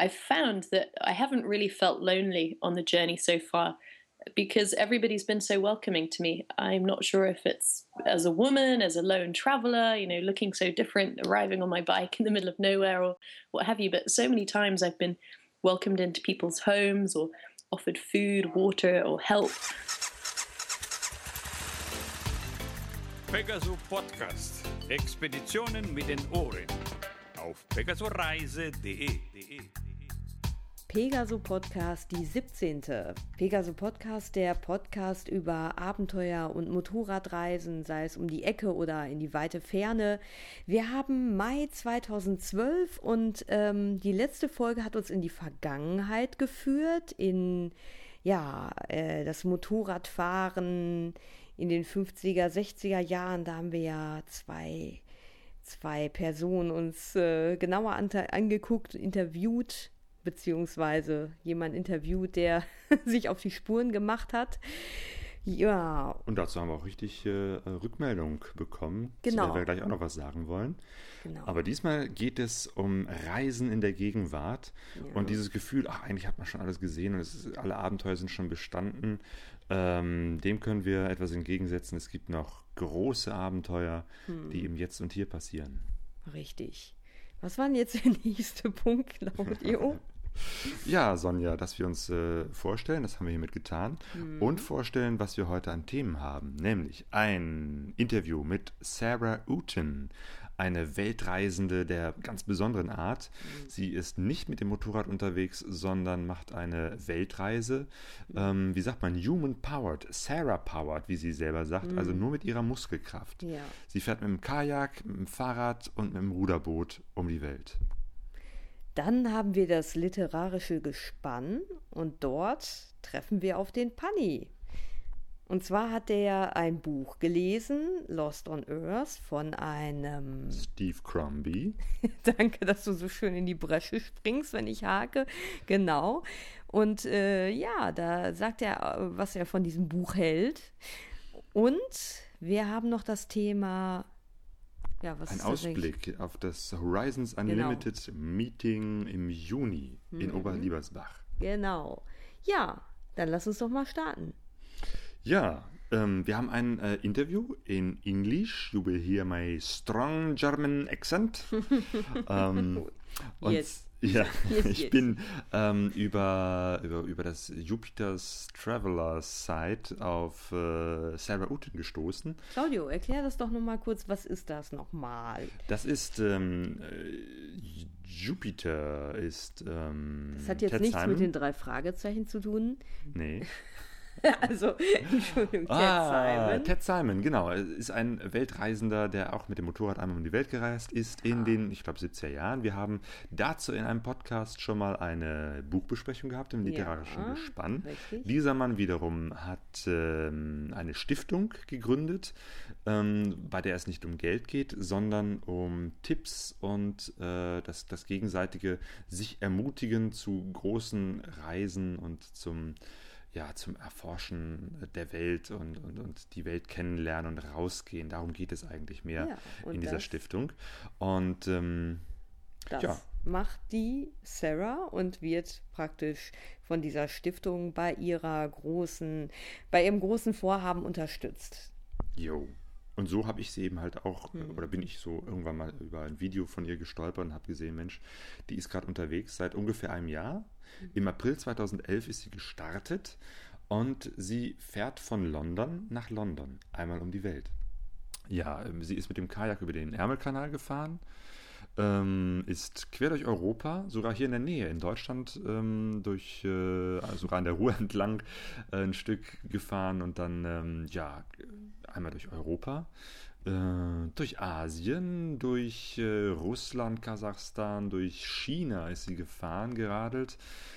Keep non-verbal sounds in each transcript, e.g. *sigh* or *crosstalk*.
I've found that I haven't really felt lonely on the journey so far because everybody's been so welcoming to me. I'm not sure if it's as a woman, as a lone traveler, you know, looking so different, arriving on my bike in the middle of nowhere or what have you, but so many times I've been welcomed into people's homes or offered food, water, or help. Pegaso Podcast. Expeditionen mit den Ohren. Auf pegasoreise.de. Pegaso Podcast, die 17. Pegaso Podcast, der Podcast über Abenteuer und Motorradreisen, sei es um die Ecke oder in die weite Ferne. Wir haben Mai 2012 und ähm, die letzte Folge hat uns in die Vergangenheit geführt, in ja, äh, das Motorradfahren in den 50er, 60er Jahren. Da haben wir ja zwei, zwei Personen uns äh, genauer angeguckt, interviewt beziehungsweise jemand interviewt, der *laughs* sich auf die Spuren gemacht hat. Ja. Und dazu haben wir auch richtig äh, Rückmeldung bekommen, genau. zu der wir gleich auch noch was sagen wollen. Genau. Aber diesmal geht es um Reisen in der Gegenwart Ja. und dieses Gefühl, ach, eigentlich hat man schon alles gesehen und ist, alle Abenteuer sind schon bestanden. Ähm, dem können wir etwas entgegensetzen. Es gibt noch große Abenteuer, Hm. die im Jetzt und Hier passieren. Richtig. Was war denn jetzt der *laughs* nächste Punkt, Claudio? *laughs* Ja, Sonja, dass wir uns äh, vorstellen, das haben wir hiermit getan, Mhm. und vorstellen, was wir heute an Themen haben. Nämlich ein Interview mit Sarah Uten, eine Weltreisende der ganz besonderen Art. Mhm. Sie ist nicht mit dem Motorrad unterwegs, sondern macht eine Weltreise. Ähm, wie sagt man? Human powered, Sarah powered, wie sie selber sagt, also nur mit ihrer Muskelkraft. Mhm. Ja. Sie fährt mit dem Kajak, mit dem Fahrrad und mit dem Ruderboot um die Welt. Dann haben wir das literarische Gespann und dort treffen wir auf den Panni. Und zwar hat er ein Buch gelesen, Lost on Earth, von einem Steve Crombie. *laughs* Danke, dass du so schön in die Bresche springst, wenn ich hake. Genau. Und äh, ja, da sagt er, äh, was er von diesem Buch hält. Und wir haben noch das Thema. Ja, was Ein ist das? Ausblick auf das Horizons Unlimited Meeting im Juni Mhm. in Oberliebersbach. Genau. Ja, dann lass uns doch mal starten. Ja, ähm, wir haben ein äh, Interview in English. You will hear my strong German accent. *laughs* ähm, Yes. ja, Yes, *laughs* ich yes. bin ähm, über, über, über das Jupiter's Traveler Site auf äh, Sarah Uten gestoßen. Claudio, erklär das doch nochmal kurz. Was ist das nochmal? Das ist ähm, äh, Jupiter ist. Ähm, Das hat jetzt Ted nichts Simon. mit den drei Fragezeichen zu tun. Nee. *laughs* *laughs* Also, Entschuldigung, Ted ah, Simon. Ted Simon, genau. Ist ein Weltreisender, der auch mit dem Motorrad einmal um die Welt gereist ist Ah. in den, ich glaube, 70er Jahren. Wir haben dazu in einem Podcast schon mal eine Buchbesprechung gehabt im literarischen Ja, Gespann. richtig. Dieser Mann wiederum hat ähm, eine Stiftung gegründet, ähm, bei der es nicht um Geld geht, sondern um Tipps und äh, das, das gegenseitige sich ermutigen zu großen Reisen und zum ja, zum Erforschen der Welt und, und, und die Welt kennenlernen und rausgehen. Darum geht es eigentlich mehr Ja, in dieser Stiftung. Und ähm, Das Ja. macht die Sarah und wird praktisch von dieser Stiftung bei ihrer großen, bei ihrem großen Vorhaben unterstützt. Jo. Und so habe ich sie eben halt auch, Hm. oder bin ich so irgendwann mal über ein Video von ihr gestolpert und habe gesehen, Mensch, die ist gerade unterwegs seit ungefähr einem Jahr. Mhm. Im April 2011 ist sie gestartet und sie fährt von London nach London, einmal um die Welt. Ja, ähm, sie ist mit dem Kajak über den Ärmelkanal gefahren, ähm, ist quer durch Europa, sogar hier in der Nähe, in Deutschland, ähm, durch, äh, also sogar an der Ruhr *laughs* entlang äh, ein Stück gefahren und dann, ähm, ja, einmal durch Europa, äh, durch Asien, durch äh, Russland, Kasachstan, durch China ist sie gefahren, geradelt,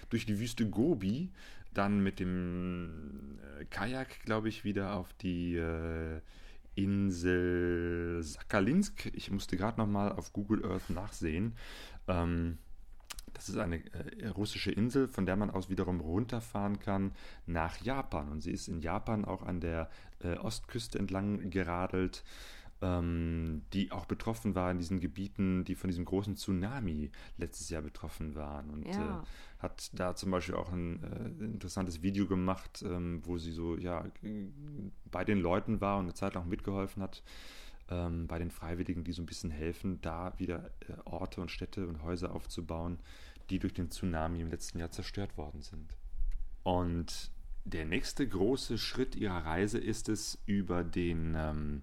durch die Wüste Gobi, dann mit dem äh, Kajak, glaube ich, wieder auf die äh, Insel Sakalinsk. Ich musste gerade noch mal auf Google Earth nachsehen. Ähm, das ist eine äh, russische Insel, von der man aus wiederum runterfahren kann nach Japan. Und sie ist in Japan auch an der äh, Ostküste entlang geradelt. Ähm, die auch betroffen war in diesen Gebieten, die von diesem großen Tsunami letztes Jahr betroffen waren. Und ja. äh, hat da zum Beispiel auch ein äh, interessantes Video gemacht, ähm, wo sie so ja bei den Leuten war und eine Zeit lang mitgeholfen hat, ähm, bei den Freiwilligen, die so ein bisschen helfen, da wieder äh, Orte und Städte und Häuser aufzubauen, die durch den Tsunami im letzten Jahr zerstört worden sind. Und der nächste große Schritt ihrer Reise ist es, über den ähm,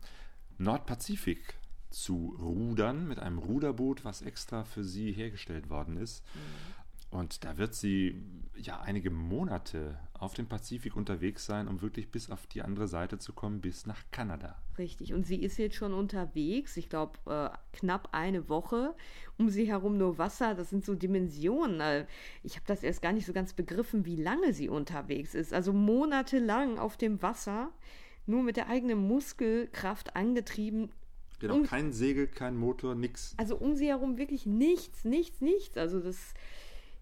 Nordpazifik zu rudern mit einem Ruderboot, was extra für sie hergestellt worden ist. Mhm. Und da wird sie ja einige Monate auf dem Pazifik unterwegs sein, um wirklich bis auf die andere Seite zu kommen, bis nach Kanada. Richtig. Und sie ist jetzt schon unterwegs, ich glaube äh, knapp eine Woche. Um sie herum nur Wasser, das sind so Dimensionen. Äh, ich habe das erst gar nicht so ganz begriffen, wie lange sie unterwegs ist. Also monatelang auf dem Wasser, nur mit der eigenen Muskelkraft angetrieben, Genau, um, kein Segel, kein Motor, nichts. Also um sie herum wirklich nichts, nichts, nichts. Also das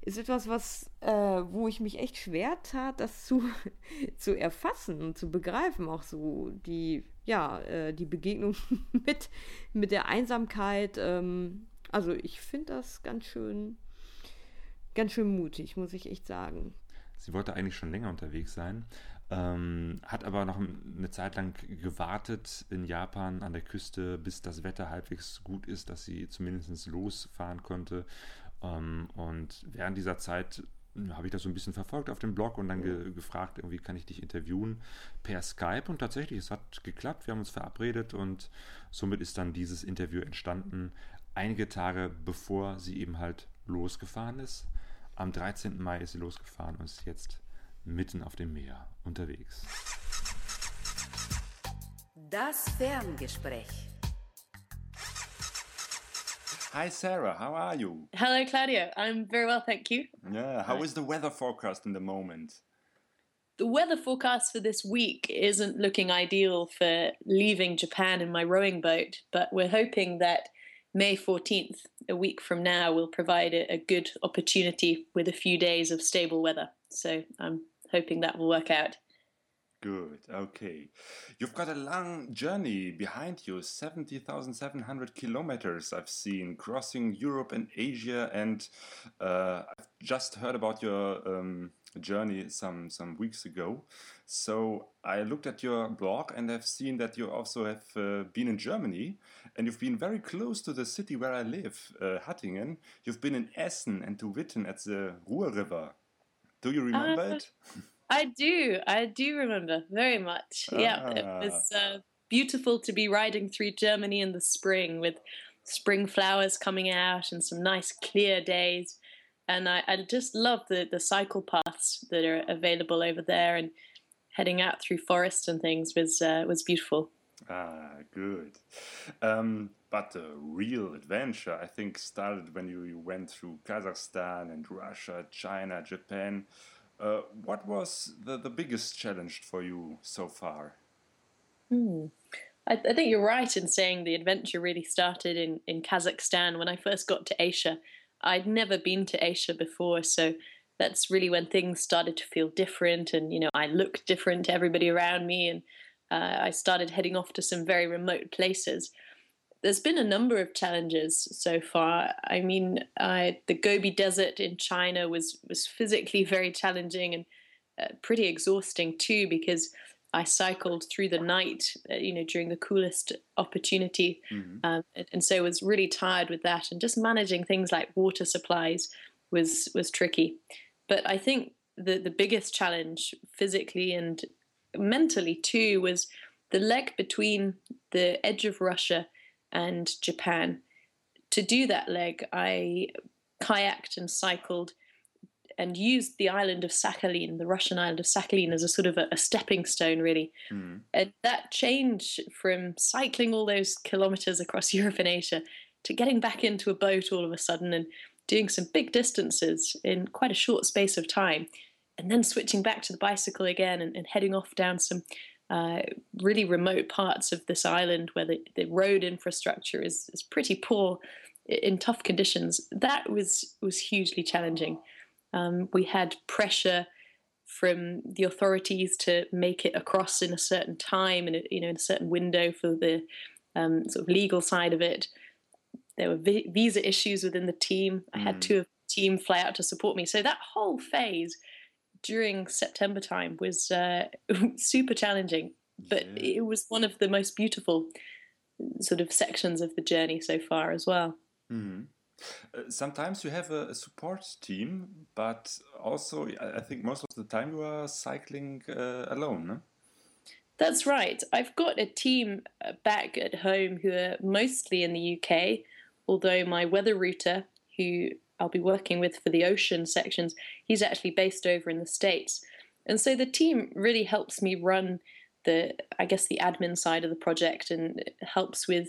ist etwas, was, äh, wo ich mich echt schwer tat, das zu, *laughs* zu erfassen und zu begreifen. Auch so die, ja, äh, die Begegnung *laughs* mit, mit der Einsamkeit. Ähm, also ich finde das ganz schön, ganz schön mutig, muss ich echt sagen. Sie wollte eigentlich schon länger unterwegs sein, ähm, hat aber noch eine Zeit lang gewartet in Japan an der Küste, bis das Wetter halbwegs gut ist, dass sie zumindest losfahren konnte ähm, und während dieser Zeit hm, habe ich das so ein bisschen verfolgt auf dem Blog und dann ge gefragt, irgendwie kann ich dich interviewen per Skype und tatsächlich, es hat geklappt, wir haben uns verabredet und somit ist dann dieses Interview entstanden, einige Tage bevor sie eben halt losgefahren ist. Am 13. Mai ist sie losgefahren und ist jetzt mitten auf dem Meer unterwegs. Das Ferngespräch. Hi, Sarah. How are you? Hello, Claudia. I'm very well, thank you. Yeah. How is the weather forecast in the moment? The weather forecast for this week isn't looking ideal for leaving Japan in my rowing boat, but we're hoping that May 14th, a week from now, will provide a, a good opportunity with a few days of stable weather. So I'm hoping that will work out. Good. Okay. You've got a long journey behind you 70,700 kilometers, I've seen, crossing Europe and Asia. And uh, I've just heard about your um, journey some, some weeks ago. So I looked at your blog and I've seen that you also have uh, been in Germany and you've been very close to the city where I live, uh, Hattingen. You've been in Essen and to Witten at the Ruhr River. Do you remember uh, it? *laughs* I do. I do remember very much. Ah. Yeah, it ah. was uh, beautiful to be riding through Germany in the spring with spring flowers coming out and some nice clear days. And I, I just love the, the cycle paths that are available over there and heading out through forests and things was uh, was beautiful. Ah, good. Um, but the real adventure, I think, started when you, went through Kazakhstan and Russia, China, Japan. Uh, what was the, the biggest challenge for you so far? Hmm. I, I, think you're right in saying the adventure really started in, in Kazakhstan when I first got to Asia. I'd never been to Asia before, so that's really when things started to feel different, and you know I looked different to everybody around me, and uh, I started heading off to some very remote places there's been a number of challenges so far. I mean, I, the Gobi Desert in China was was physically very challenging and uh, pretty exhausting too because I cycled through the night, uh, you know, during the coolest opportunity, mm-hmm. um, and, and, so was really tired with that. And just managing things like water supplies was was tricky. But I think the the biggest challenge, physically and mentally too, was the leg between the edge of Russia and Japan. To do that leg, I kayaked and cycled and used the island of Sakhalin, the Russian island of Sakhalin, as a sort of a, a stepping stone, really. Mm. And that change from cycling all those kilometers across *laughs* Europe and Asia to getting back into a boat all of a sudden and doing some big distances in quite a short space of time, and then switching back to the bicycle again and, and heading off down some uh, really remote parts of this island where the, the road infrastructure is, is pretty poor in tough conditions, that was was hugely challenging. Um, we had pressure from the authorities to make it across in a certain time and you know in a certain window for the um, sort of legal side of it. There were vi- visa issues within the team. I had Mm. two of the team fly out to support me. So that whole phase during September time was uh, *laughs* super challenging, but Yeah. it was one of the most beautiful sort of sections of the journey so far as well. Mhm. Uh, sometimes you have a, a support team, but also I I think most of the time you are cycling uh, alone. No? That's right. I've got a team uh, back at home who are mostly in the UK, although my weather router, who I'll be working with for the ocean sections, he's actually based over in the States. And so the team really helps me run the, I guess, the admin side of the project and helps with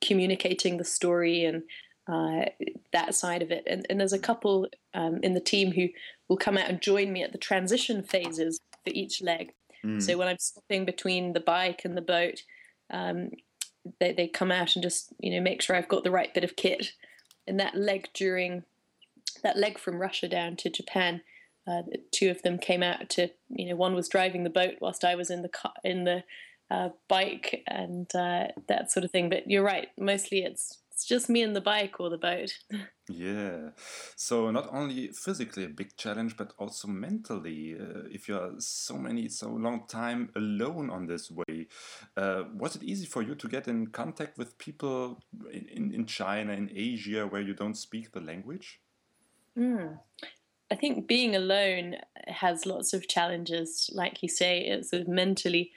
communicating the story and uh, that side of it. And, and there's a couple um, in the team who will come out and join me at the transition phases for each leg. Mm. So when I'm swapping between the bike and the boat, um, they they come out and just you know make sure I've got the right bit of kit. And that leg during that leg from Russia down to Japan, uh, two of them came out to you know one was driving the boat whilst I was in the car, in the uh, bike and uh, that sort of thing. But you're right, mostly it's it's just me and the bike or the boat. *laughs* Yeah. So not only physically a big challenge, but also mentally. Uh, if you're so many, so long time alone on this way, uh, was it easy for you to get in contact with people in, in, in China, in Asia, where you don't speak the language? Mm. I think being alone has lots of challenges. Like you say, it's sort of mentally,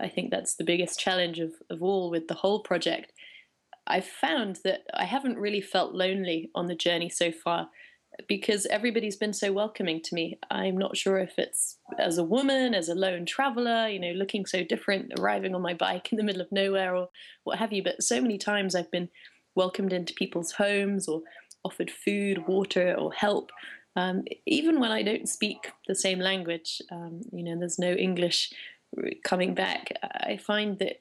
I think that's the biggest challenge of, of all with the whole project. I've found that I haven't really felt lonely on the journey so far because everybody's been so welcoming to me. I'm not sure if it's as a woman, as a lone traveler, you know, looking so different, arriving on my bike in the middle of nowhere or what have you, but so many times I've been welcomed into people's homes or offered food, water, or help. Um, even when I don't speak the same language, um, you know, there's no English coming back. I find that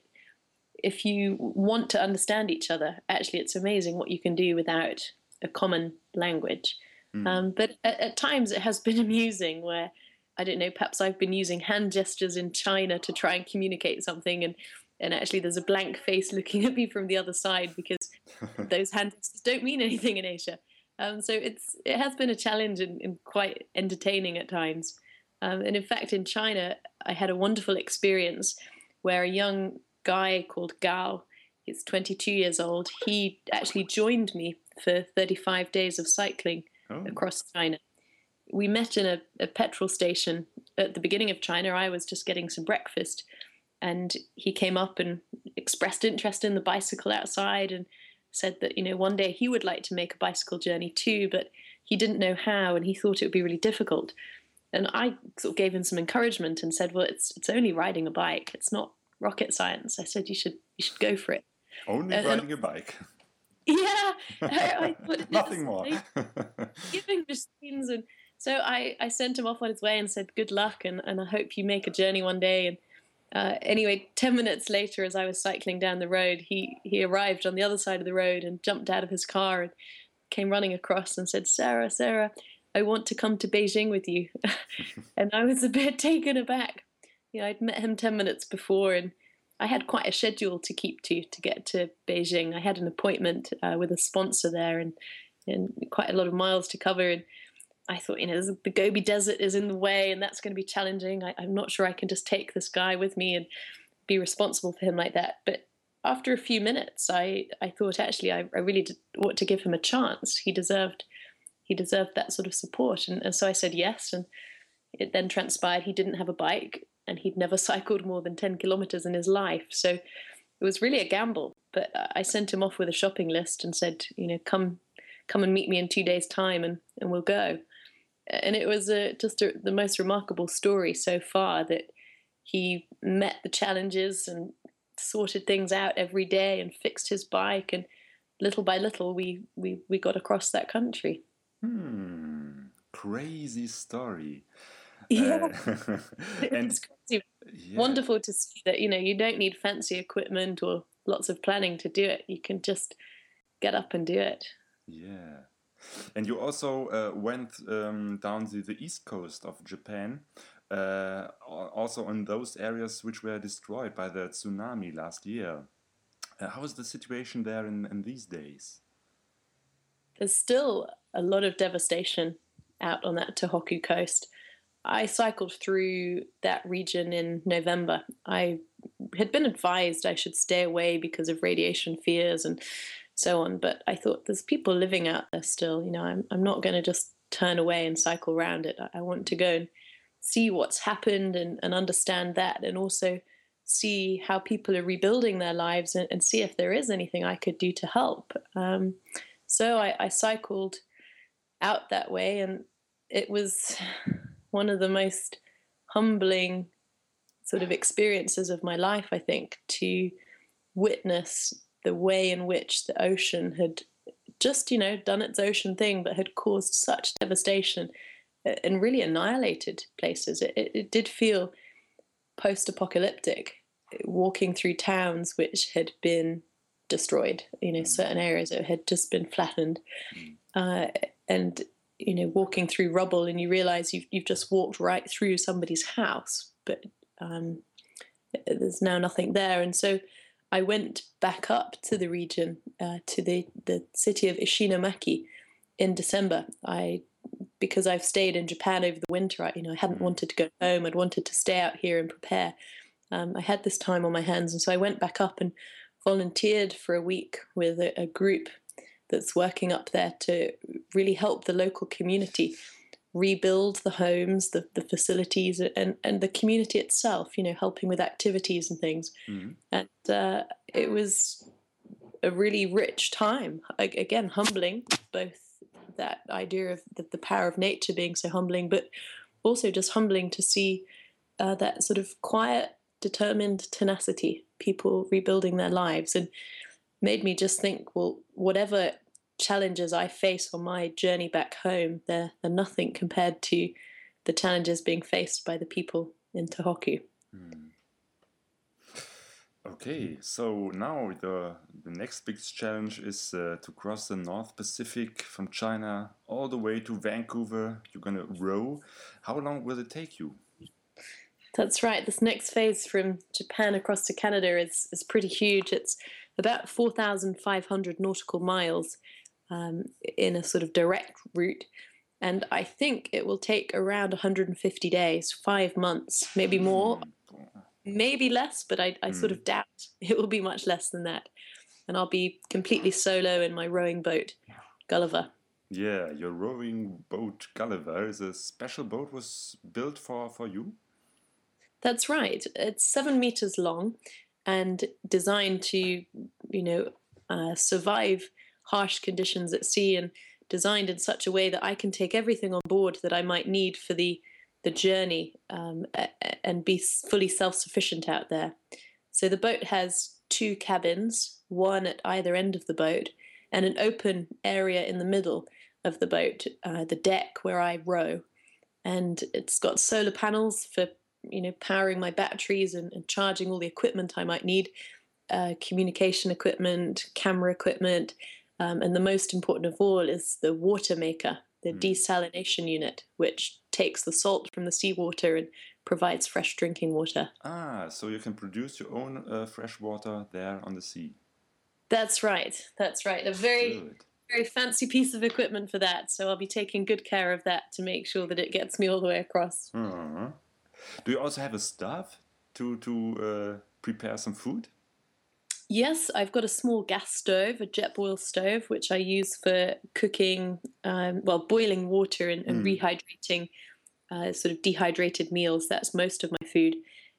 if you want to understand each other, actually, it's amazing what you can do without a common language. Mm. Um, but at, at times it has been *laughs* amusing where, I don't know, perhaps I've been using hand gestures in China to try and communicate something, and, and actually there's a blank face looking *laughs* at me from the other side because *laughs* those hand gestures don't mean anything in Asia. Um, so it's it has been a challenge and, and quite entertaining at times. Um, and in fact, in China, I had a wonderful experience where a young guy called Gao, he's 22 years old, he actually joined me for 35 days of cycling Oh. across China. We met in a, a petrol station at the beginning of China. I was just getting some breakfast, and he came up and expressed interest in the bicycle outside and said that you know one day he would like to make a bicycle journey too, but he didn't know how and he thought it would be really difficult. And I sort of gave him some encouragement and said, "Well, it's it's only riding a bike. It's not rocket science." I said, "You should you should go for it." Only Uh, and- riding a bike. *laughs* Yeah, *laughs* I, I *laughs* Nothing more. giving machines and so I, I sent him off on his way and said good luck and, and I hope you make a journey one day and uh, anyway 10 minutes later as I was cycling down the road he, he arrived on the other side of the road and jumped out of his car and came running across and said Sarah Sarah I want to come to Beijing with you. *laughs* And I was a bit *laughs* taken aback. You know I'd met him 10 minutes before and I had quite a schedule to keep to to get to Beijing. I had an appointment uh, with a sponsor there and and quite a lot of miles to cover and I thought, you know, the Gobi Desert is in the way, and that's going to be challenging. I, I'm not sure I can just take this guy with me and be responsible for him like that. But after a few minutes, I, I thought actually I, I really did want to give him a chance. He deserved he deserved that sort of support, and, and so I said yes. And it then transpired he didn't have a bike, and he'd never *laughs* cycled more than ten kilometers in his life. So it was really a gamble. But I sent him off with a shopping list and said, you know, come come and meet me in two days' time, and, and we'll go and it was a, just a, the most remarkable story so far that he met the challenges and sorted things out every day and fixed his bike and little by little we we, we got across that country Hmm. Crazy story. yeah Uh, *laughs* *laughs* and it's crazy. yeah. wonderful to see that you know you don't need fancy equipment or lots of planning to do it you can just get up and do it Yeah. And you also uh, went um, down the, the east coast of Japan, uh, also in those areas which were destroyed by the tsunami last year. Uh, how is the situation there in, in these days? There's still a lot of devastation out on that Tohoku coast. I cycled through that region in November. I had been advised I should stay away because of radiation fears and so on, but I thought there's people living out there still. You know, I'm, I'm not going to just turn away and cycle around it. I, I want to go and see what's happened and, and understand that, and also see how people are rebuilding their lives and, and see if there is anything I could do to help. Um, so I, I cycled out that way, and it was *sighs* one of the most humbling sort of experiences of my life, I think, to witness the way in which the ocean had just, you know, done its ocean thing, but had caused such devastation and really annihilated places. It, it, it did feel post apocalyptic, walking through towns which had been destroyed, you know, certain areas that had just been flattened. Uh, and you know walking through rubble and you realize you've, you've just walked right through somebody's house but um, there's now nothing there and so i went back up to the region uh, to the, the city of ishinomaki in december. I because i've stayed in japan over the winter I, you know i hadn't wanted to go home. I'd wanted to stay out here and prepare. Um, i had this time on my hands and so i went back up and volunteered for a week with a, a group that's working up there to really help the local community rebuild the homes, the, the facilities, and, and the community itself, you know, helping with activities and things. Mm-hmm. And uh, it was a really rich time. Again, humbling, both that idea of the, the power of nature being so humbling, but also just humbling to see uh, that sort of quiet, determined tenacity, people rebuilding their lives. And made me just think, well, whatever challenges I face on my journey back home, they're, they're nothing compared to the challenges being faced by the people in Tohoku. Hmm. Okay, so now the the next big challenge is uh, to cross the North Pacific from China all the way to Vancouver. You're gonna row. How long will it take you? That's right. This next phase from Japan across to Canada is is pretty huge. It's about 4,500 nautical miles um, in a sort of direct route. And I think it will take around 150 days, five months, maybe more, maybe less, but I, I sort of hmm. doubt *laughs* it will be much less than that. And I'll be completely solo in my rowing boat, Gulliver. Yeah, your rowing boat Gulliver is a special boat was built for, for you? That's right. It's seven meters long and designed to, you know, uh, survive harsh conditions at sea and designed in such a way that I can take everything on board that I might need for the the journey um, and be fully self sufficient out there. So the boat has two cabins, one at either end of the boat, and an open area in the middle of the boat, uh, the deck where I row. And it's got solar panels for you know powering my batteries and, and charging all the equipment I might need, uh, communication equipment, camera equipment, um, and the most important of all is the water maker, the mm. desalination unit, which takes the salt from the seawater and provides fresh drinking water. Ah, so you can produce your own uh, fresh water there on the sea. That's right. That's right. A very good. very fancy piece of equipment for that. So I'll be taking good care of that to make sure that it gets me all the way across. Uh-huh. Do you also have a staff to to uh, prepare some food? Yes, I've got a small gas stove, a Jetboil stove, which I use for cooking, um, well, boiling water and, and mm. rehydrating uh, sort of dehydrated meals. That's most of my food.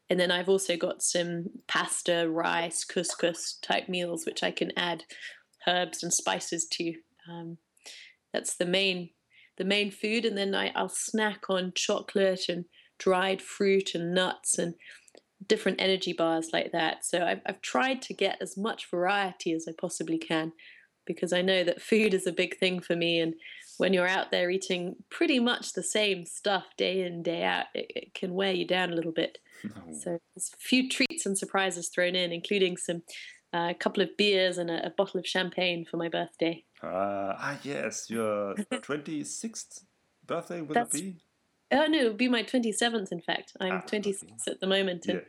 And then I've also got some pasta, rice, couscous type meals, which I can add herbs and spices to. Um, that's the main the main food. And then I, I'll snack on chocolate and dried fruit and nuts and different energy bars like that. So I've, I've tried to get as much variety as I possibly can because I know that food is a big thing for me. And when you're out there eating pretty much the same stuff day in, day out, it, it can wear you down a little bit. *laughs* So there's a few treats and surprises thrown in, including some uh, a couple of beers and a, a, bottle of champagne for my birthday. Uh, ah, yes, your *laughs* 26th birthday will That's, it be? Oh no, it'll be my twenty seventh. In fact, I'm ah, 26 okay. at the moment, and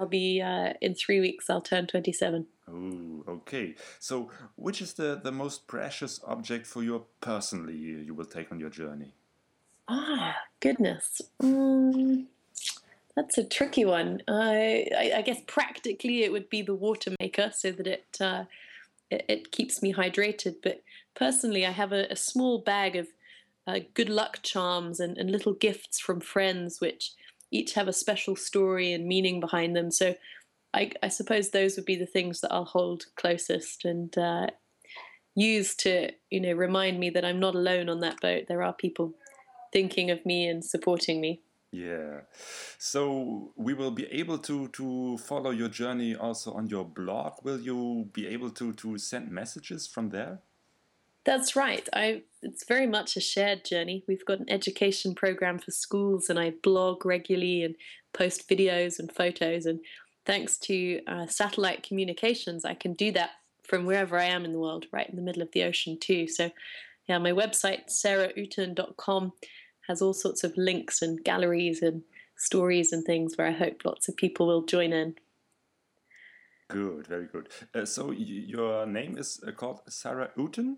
I'll be uh, in three weeks. I'll turn 27. Oh, okay. So, which is the, the most precious object for you personally you will take on your journey? Ah, goodness. Mm, that's a tricky one. I, I, I, guess practically it would be the water maker so that it, uh, it, it, keeps me hydrated. But personally, I have a, a small bag of uh, good luck charms and, and little gifts from friends, which each have a special story and meaning behind them. So I, I suppose those would be the things that I'll hold closest and uh, use to, you know, remind me that I'm not alone on that boat. There are people thinking of me and supporting me. Yeah. So we will be able to to follow your journey also on your blog. Will you be able to to send messages from there? That's right. I it's very much a shared journey. We've got an education program for schools and I blog regularly and post videos and photos and thanks to uh, satellite communications, I can do that from wherever I am in the world, right in the middle of the ocean too. So, yeah, my website sarahuten.com has all sorts of links and galleries and stories and things where I hope lots of people will join in. Good, very good. Uh, so your name is uh, called Sarah Uten?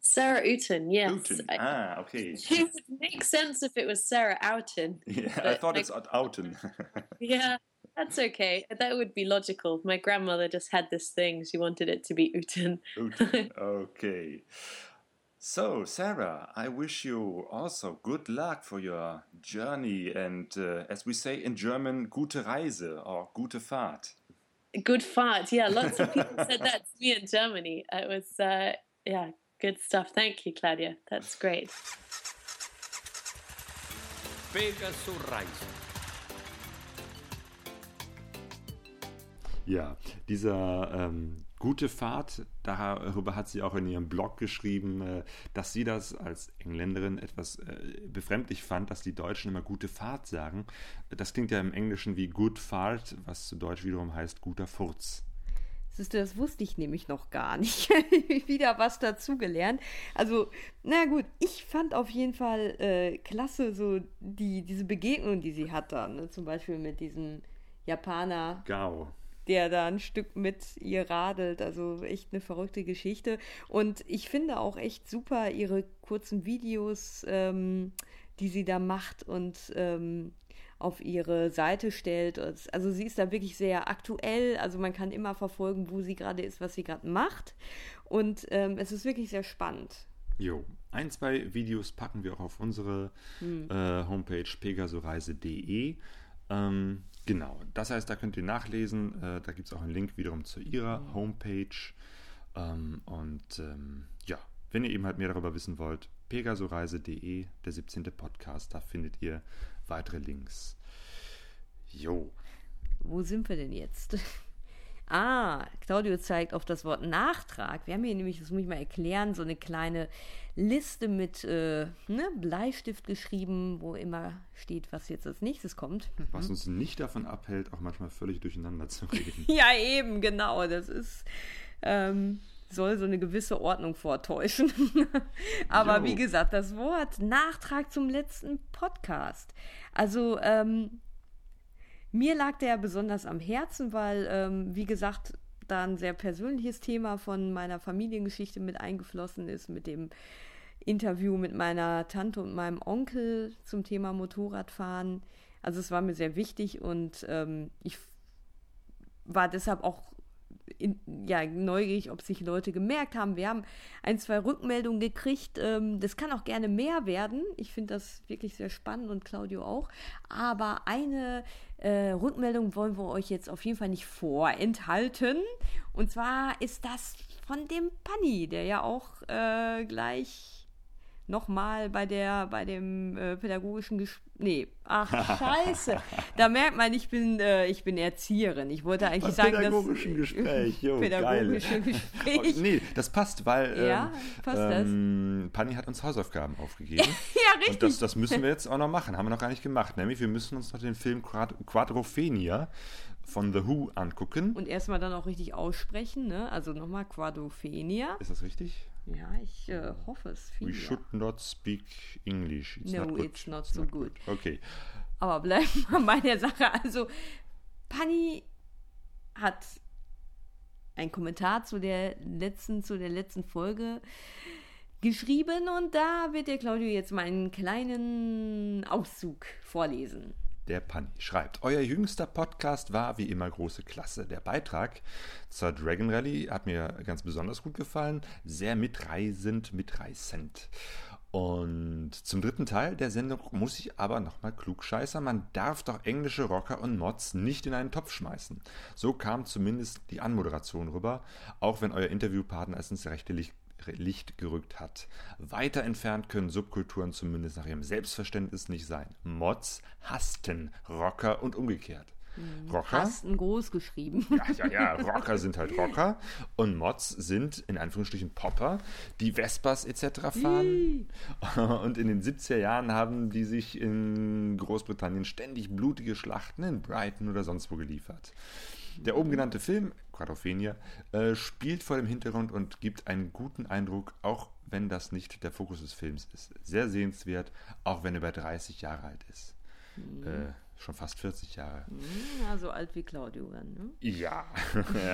Sarah Uten, yes. Uten. Ah, okay. *laughs* It would make sense if it was Sarah Outen. *laughs* Yeah, I thought it's Outen. *laughs* yeah, that's okay. That would be logical. My grandmother just had this thing. She wanted it to be Uten. Uten. Okay. So, Sarah, I wish you also good luck for your journey and, uh, as we say in German, gute Reise or gute Fahrt. Good Fahrt, yeah. Lots of people said that to me in Germany. It was, uh, yeah, good stuff. Thank you, Claudia. That's great. Pegasus Reise. Ja, dieser ähm, gute Fahrt, darüber hat sie auch in ihrem Blog geschrieben, äh, dass sie das als Engländerin etwas äh, befremdlich fand, dass die Deutschen immer gute Fahrt sagen. Das klingt ja im Englischen wie good fart, was zu Deutsch wiederum heißt guter Furz. Siehst du, das wusste ich nämlich noch gar nicht. *laughs* Wieder was dazugelernt. Also, na gut, ich fand auf jeden Fall äh, klasse, so die, diese Begegnung, die sie hat da. Ne? Zum Beispiel mit diesem Japaner. Gao der da ein Stück mit ihr radelt. Also echt eine verrückte Geschichte. Und ich finde auch echt super ihre kurzen Videos, ähm, die sie da macht und ähm, auf ihre Seite stellt. Also sie ist da wirklich sehr aktuell. Also man kann immer verfolgen, wo sie gerade ist, was sie gerade macht. Und ähm, es ist wirklich sehr spannend. Jo, ein, zwei Videos packen wir auch auf unsere hm. äh, Homepage pegasoreise.de. Ähm, Genau, das heißt, da könnt ihr nachlesen. Äh, da gibt es auch einen Link wiederum zu ihrer mhm. Homepage. Ähm, und ähm, ja, wenn ihr eben halt mehr darüber wissen wollt, pegasoreise.de, der 17. Podcast, da findet ihr weitere Links. Jo. Wo sind wir denn jetzt? *laughs* Ah, Claudio zeigt auf das Wort Nachtrag. Wir haben hier nämlich, das muss ich mal erklären, so eine kleine Liste mit äh, ne, Bleistift geschrieben, wo immer steht, was jetzt als nächstes kommt. Mhm. Was uns nicht davon abhält, auch manchmal völlig durcheinander zu reden. *laughs* ja, eben, genau. Das ist. Ähm, soll so eine gewisse Ordnung vortäuschen. *laughs* Aber jo. wie gesagt, das Wort Nachtrag zum letzten Podcast. Also, ähm, mir lag der besonders am Herzen, weil, ähm, wie gesagt, da ein sehr persönliches Thema von meiner Familiengeschichte mit eingeflossen ist, mit dem Interview mit meiner Tante und meinem Onkel zum Thema Motorradfahren. Also es war mir sehr wichtig und ähm, ich war deshalb auch in, ja, neugierig, ob sich Leute gemerkt haben. Wir haben ein, zwei Rückmeldungen gekriegt. Ähm, das kann auch gerne mehr werden. Ich finde das wirklich sehr spannend und Claudio auch. Aber eine äh, Rückmeldung wollen wir euch jetzt auf jeden Fall nicht vorenthalten. Und zwar ist das von dem Panni, der ja auch äh, gleich nochmal bei der, bei dem äh, pädagogischen Gespräch. Nee, ach *laughs* scheiße. da merkt man, ich bin, äh, ich bin Erzieherin. Ich wollte eigentlich sagen, pädagogischen dass, Gespräch. Jo, *laughs* pädagogische geil. Gespräch. Oh, nee, das passt, weil *laughs* ja, ähm, passt ähm, das? Pani hat uns Hausaufgaben aufgegeben. ja, richtig. Und das, das müssen wir jetzt auch noch machen. Haben wir noch gar nicht gemacht. Nämlich, wir müssen uns noch den Film Quad Quadrophenia von The Who angucken. Und erstmal dann auch richtig aussprechen, ne? Also nochmal Quadrophenia. Ist das richtig? Ja, ich äh, hoffe es viel. We should not speak English. It's no, not it's not so not good. good. Okay. Aber bleiben wir bei der Sache. Also, Pani hat einen Kommentar zu der letzten, zu der letzten Folge geschrieben und da wird der Claudio jetzt mal einen kleinen Auszug vorlesen. Der Panni schreibt, euer jüngster Podcast war wie immer große Klasse. Der Beitrag zur Dragon Rally hat mir ganz besonders gut gefallen. Sehr mitreisend, mitreißend. Und zum dritten Teil der Sendung muss ich aber nochmal klugscheißern. Man darf doch englische Rocker und Mods nicht in einen Topf schmeißen. So kam zumindest die Anmoderation rüber, auch wenn euer Interviewpartner es ins rechte Licht Licht gerückt hat. Weiter entfernt können Subkulturen zumindest nach ihrem Selbstverständnis nicht sein. Mods hassten Rocker und umgekehrt. Mhm. Rocker. Hasten groß geschrieben. Ja, ja, ja. Rocker sind halt Rocker und Mods sind in Anführungsstrichen Popper, die Vespas etc. fahren. Und in den 70er Jahren haben die sich in Großbritannien ständig blutige Schlachten in Brighton oder sonst wo geliefert. Der oben genannte Film, Quadrophenia, äh, spielt vor dem Hintergrund und gibt einen guten Eindruck, auch wenn das nicht der Fokus des Films ist. Sehr sehenswert, auch wenn er über 30 Jahre alt ist. Mhm. Äh, schon fast 40 Jahre. Hm, ja, so alt wie Claudio dann, ne? *laughs* Ja,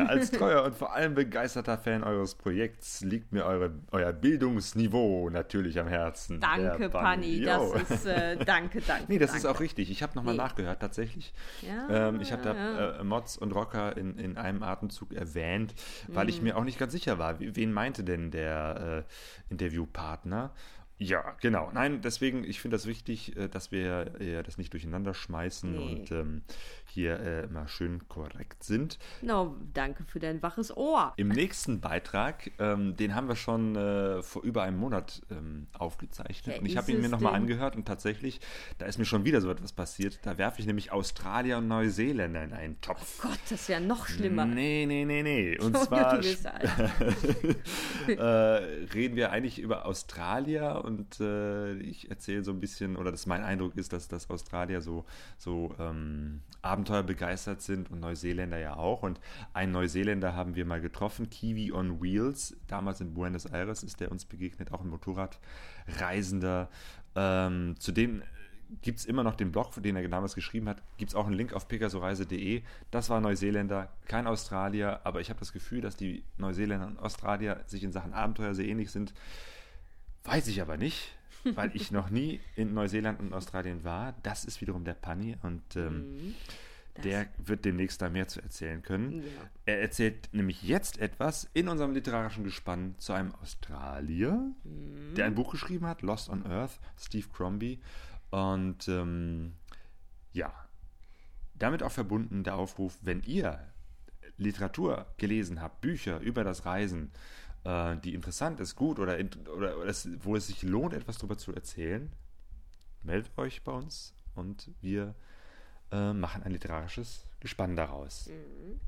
als treuer und vor allem begeisterter Fan eures Projekts liegt mir eure, euer Bildungsniveau natürlich am Herzen. Danke, Panni, das ist, äh, danke, *laughs* danke. Nee, das danke. ist auch richtig. Ich habe nochmal nee. nachgehört, tatsächlich. Ja, ähm, ich habe da ja. äh, Mods und Rocker in, in einem Atemzug erwähnt, weil mhm. ich mir auch nicht ganz sicher war, wen meinte denn der äh, Interviewpartner? Ja, genau. Nein, deswegen, ich finde das wichtig, äh, dass wir äh, das nicht durcheinander schmeißen nee. und ähm, hier äh, immer schön korrekt sind. No, danke für dein waches Ohr. Im nächsten Beitrag, ähm, den haben wir schon äh, vor über einem Monat ähm, aufgezeichnet. Ja, und ich habe ihn mir nochmal angehört und tatsächlich, da ist mir schon wieder so etwas passiert. Da werfe ich nämlich Australier und Neuseeländer in einen Topf. Oh Gott, das ist ja noch schlimmer. Nee, nee, nee, nee. *laughs* Und zwar *laughs* äh, reden wir eigentlich über Australier und äh, ich erzähle so ein bisschen, oder dass mein Eindruck ist, dass, dass Australier so, so ähm, Abenteuer begeistert sind und Neuseeländer ja auch. Und einen Neuseeländer haben wir mal getroffen, Kiwi on Wheels. Damals in Buenos Aires ist der uns begegnet, auch ein Motorradreisender. Ähm, zudem gibt es immer noch den Blog, den er damals geschrieben hat, gibt es auch einen Link auf pegasoreise.de. Das war Neuseeländer, kein Australier, aber ich habe das Gefühl, dass die Neuseeländer und Australier sich in Sachen Abenteuer sehr ähnlich sind. Weiß ich aber nicht, weil *laughs* ich noch nie in Neuseeland und Australien war. Das ist wiederum der Panni und ähm, mhm. Der wird demnächst da mehr zu erzählen können. Ja. Er erzählt nämlich jetzt etwas in unserem literarischen Gespann zu einem Australier, mhm. der ein Buch geschrieben hat, Lost on Earth, Steve Crombie. Und ähm, ja, damit auch verbunden der Aufruf, wenn ihr Literatur gelesen habt, Bücher über das Reisen, äh, die interessant ist, gut oder, oder, oder es, wo es sich lohnt, etwas darüber zu erzählen, meldet euch bei uns und wir äh, machen ein literarisches Gespann daraus. Mhm.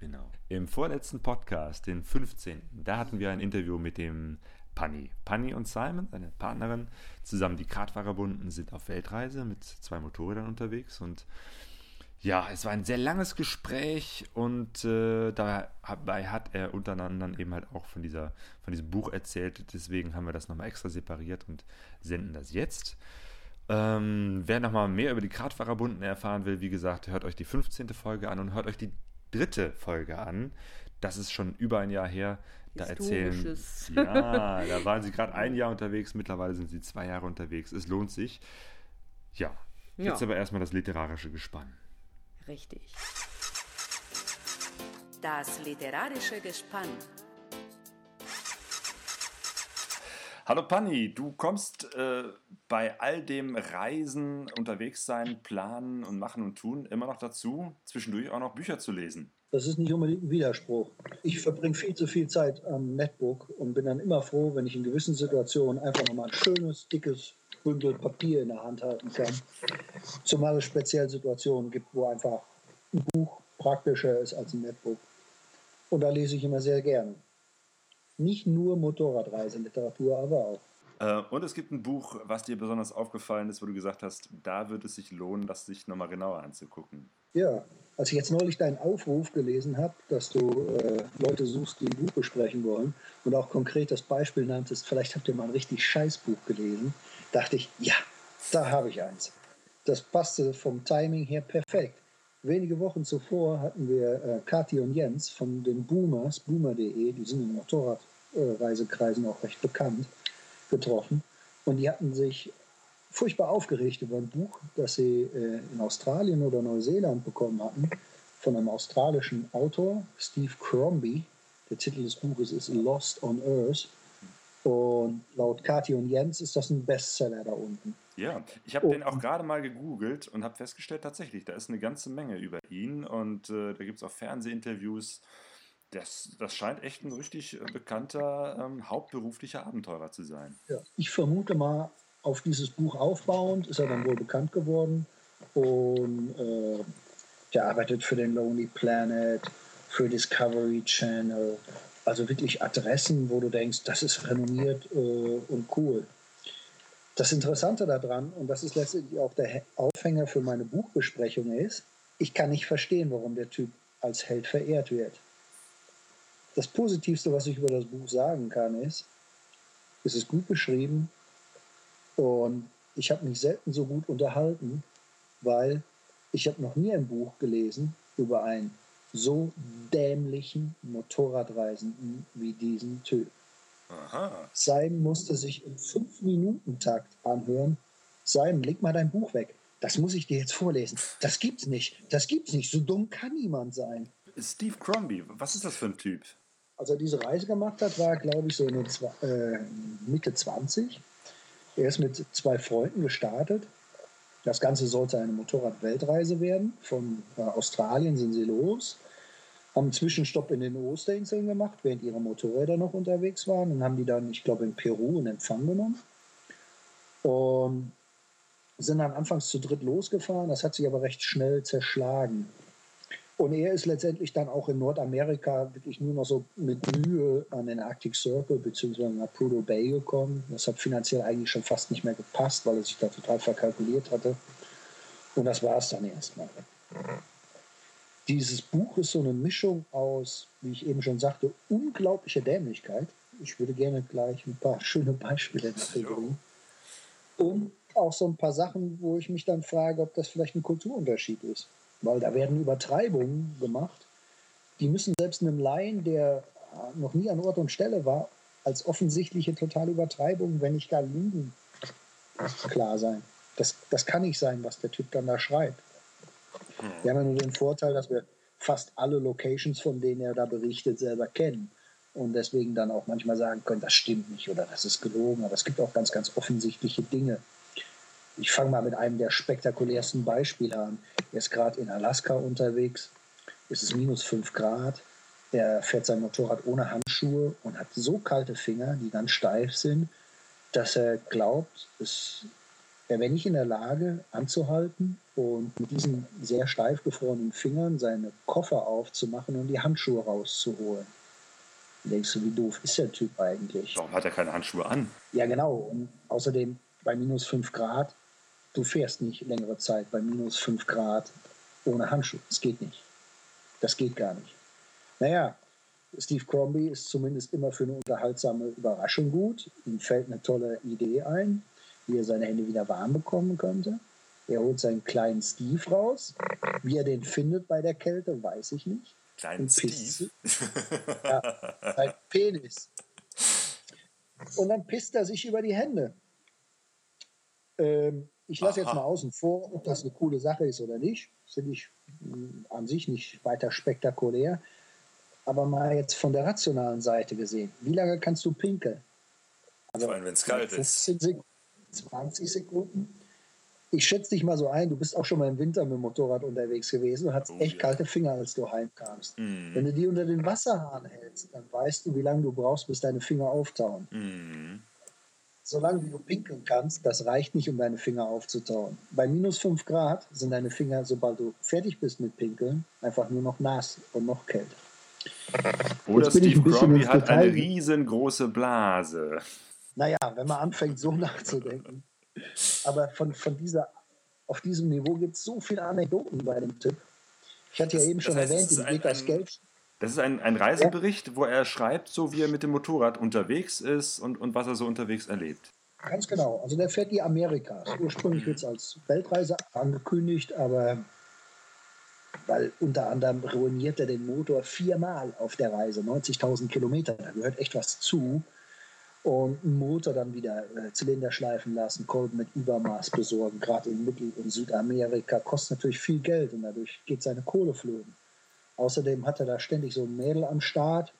Genau. Im vorletzten Podcast, den 15., da hatten wir ein Interview mit dem Panni. Panni und Simon, seine Partnerin, zusammen die Kartfahrerbunden, sind auf Weltreise mit zwei Motorrädern unterwegs und ja, es war ein sehr langes Gespräch und äh, dabei hat er untereinander eben halt auch von, dieser, von diesem Buch erzählt. Deswegen haben wir das nochmal extra separiert und senden das jetzt. Ähm, wer nochmal mehr über die Kartfahrerbunden erfahren will, wie gesagt, hört euch die 15. Folge an und hört euch die dritte Folge an. Das ist schon über ein Jahr her. Da erzählen. *laughs* Ja, da waren sie gerade ein Jahr unterwegs, mittlerweile sind sie zwei Jahre unterwegs. Es lohnt sich. Ja, jetzt ja. aber erstmal das literarische Gespann richtig. Das literarische Gespann. Hallo Panni, du kommst äh, bei all dem Reisen, unterwegs sein, planen und machen und tun immer noch dazu, zwischendurch auch noch Bücher zu lesen. Das ist nicht unbedingt ein Widerspruch. Ich verbringe viel zu viel Zeit am Netbook und bin dann immer froh, wenn ich in gewissen Situationen einfach nochmal ein schönes, dickes Bündel Papier in der Hand halten kann. Zumal es speziell Situationen gibt, wo einfach ein Buch praktischer ist als ein Netbook. Und da lese ich immer sehr gerne. Nicht nur Motorradreiseliteratur, aber auch. Äh, und es gibt ein Buch, was dir besonders aufgefallen ist, wo du gesagt hast, da wird es sich lohnen, das sich nochmal genauer anzugucken. Ja, als ich jetzt neulich deinen Aufruf gelesen habe, dass du äh, Leute suchst, die ein Buch besprechen wollen und auch konkret das Beispiel nanntest, vielleicht habt ihr mal ein richtig Scheißbuch gelesen, dachte ich, ja, da habe ich eins. Das passte vom Timing her perfekt. Wenige Wochen zuvor hatten wir äh, Kathi und Jens von den Boomers, boomer.de, die sind in Motorradreisekreisen auch recht bekannt, getroffen. Und die hatten sich furchtbar aufgeregt über ein Buch, das sie äh, in Australien oder Neuseeland bekommen hatten, von einem australischen Autor, Steve Crombie. Der Titel des Buches ist Lost on Earth. Und laut Kathi und Jens ist das ein Bestseller da unten. Ja, ich habe oh. den auch gerade mal gegoogelt und habe festgestellt, tatsächlich, da ist eine ganze Menge über ihn und äh, da gibt es auch Fernsehinterviews. Das, das scheint echt ein richtig äh, bekannter ähm, hauptberuflicher Abenteurer zu sein. Ja, ich vermute mal, auf dieses Buch aufbauend ist er dann wohl bekannt geworden und äh, der arbeitet für den Lonely Planet, für Discovery Channel, also wirklich Adressen, wo du denkst, das ist renommiert äh, und cool. Das Interessante daran, und das ist letztendlich auch der Aufhänger für meine Buchbesprechung, ist, ich kann nicht verstehen, warum der Typ als Held verehrt wird. Das Positivste, was ich über das Buch sagen kann, ist, es ist gut beschrieben und ich habe mich selten so gut unterhalten, weil ich habe noch nie ein Buch gelesen über einen so dämlichen Motorradreisenden wie diesen Typ. Aha. Simon musste sich im 5-Minuten-Takt anhören. Simon, leg mal dein Buch weg. Das muss ich dir jetzt vorlesen. Das gibt's nicht. Das gibt's nicht. So dumm kann niemand sein. Steve Crombie, was ist das für ein Typ? Als er diese Reise gemacht hat, war er, glaube ich, so in äh, Mitte 20. Er ist mit zwei Freunden gestartet. Das Ganze sollte eine Motorrad-Weltreise werden. Von äh, Australien sind sie los haben einen Zwischenstopp in den Osterinseln gemacht, während ihre Motorräder noch unterwegs waren und haben die dann, ich glaube, in Peru in Empfang genommen. Und sind dann anfangs zu dritt losgefahren, das hat sich aber recht schnell zerschlagen. Und er ist letztendlich dann auch in Nordamerika wirklich nur noch so mit Mühe an den Arctic Circle bzw. nach Prudhoe Bay gekommen. Das hat finanziell eigentlich schon fast nicht mehr gepasst, weil er sich da total verkalkuliert hatte. Und das war es dann erstmal dieses Buch ist so eine Mischung aus, wie ich eben schon sagte, unglaublicher Dämlichkeit. Ich würde gerne gleich ein paar schöne Beispiele dafür bringen. Und auch so ein paar Sachen, wo ich mich dann frage, ob das vielleicht ein Kulturunterschied ist. Weil da werden Übertreibungen gemacht, die müssen selbst einem Laien, der noch nie an Ort und Stelle war, als offensichtliche totale Übertreibung, wenn nicht gar Lügen, klar sein. Das, das kann nicht sein, was der Typ dann da schreibt. Wir haben ja nur den Vorteil, dass wir fast alle Locations, von denen er da berichtet, selber kennen. Und deswegen dann auch manchmal sagen können, das stimmt nicht oder das ist gelogen. Aber es gibt auch ganz, ganz offensichtliche Dinge. Ich fange mal mit einem der spektakulärsten Beispiele an. Er ist gerade in Alaska unterwegs. Es ist minus 5 Grad. Er fährt sein Motorrad ohne Handschuhe und hat so kalte Finger, die ganz steif sind, dass er glaubt, es er wäre nicht in der Lage anzuhalten und mit diesen sehr steif gefrorenen Fingern seine Koffer aufzumachen und die Handschuhe rauszuholen. Denkst du, wie doof ist der Typ eigentlich? Warum hat er keine Handschuhe an? Ja, genau. Und außerdem bei minus 5 Grad, du fährst nicht längere Zeit bei minus 5 Grad ohne Handschuhe. Das geht nicht. Das geht gar nicht. Naja, Steve Crombie ist zumindest immer für eine unterhaltsame Überraschung gut. Ihm fällt eine tolle Idee ein wie er seine Hände wieder warm bekommen könnte. Er holt seinen kleinen Steve raus. Wie er den findet bei der Kälte, weiß ich nicht. Kleinen Steve? *laughs* ja, sein Penis. Und dann pisst er sich über die Hände. Ähm, ich lasse jetzt mal außen vor, ob das eine coole Sache ist oder nicht. Finde ich hm, an sich nicht weiter spektakulär. Aber mal jetzt von der rationalen Seite gesehen. Wie lange kannst du pinkeln? Also Vor allem, wenn es kalt ist. Sekunden. 20 Sekunden. Ich schätze dich mal so ein, du bist auch schon mal im Winter mit dem Motorrad unterwegs gewesen und hattest oh, echt ja. kalte Finger, als du heimkamst. Mm. Wenn du die unter den Wasserhahn hältst, dann weißt du, wie lange du brauchst, bis deine Finger auftauen. Mm. Solange wie du pinkeln kannst, das reicht nicht, um deine Finger aufzutauen. Bei minus 5 Grad sind deine Finger, sobald du fertig bist mit Pinkeln, einfach nur noch nass und noch kälter. Oder Steve Crombie hat eine riesengroße Blase. Naja, wenn man anfängt, so *laughs* nachzudenken. Aber von, von dieser, auf diesem Niveau gibt es so viele Anekdoten bei dem Typ. Ich hatte das, ja eben schon heißt, erwähnt, den Weg aus Geld. Das ist ein, ein Reisebericht, ja. wo er schreibt, so wie er mit dem Motorrad unterwegs ist und, und was er so unterwegs erlebt. Ganz genau. Also der fährt die Amerikas. Ursprünglich wird es als Weltreise angekündigt, aber weil unter anderem ruiniert er den Motor viermal auf der Reise, 90.000 Kilometer, da gehört echt was zu. Und einen Motor dann wieder äh, Zylinder schleifen lassen, Kolben mit Übermaß besorgen, gerade in Mittel- und Südamerika, kostet natürlich viel Geld und dadurch geht seine Kohle flöten. Außerdem hat er da ständig so ein Mädel am Start,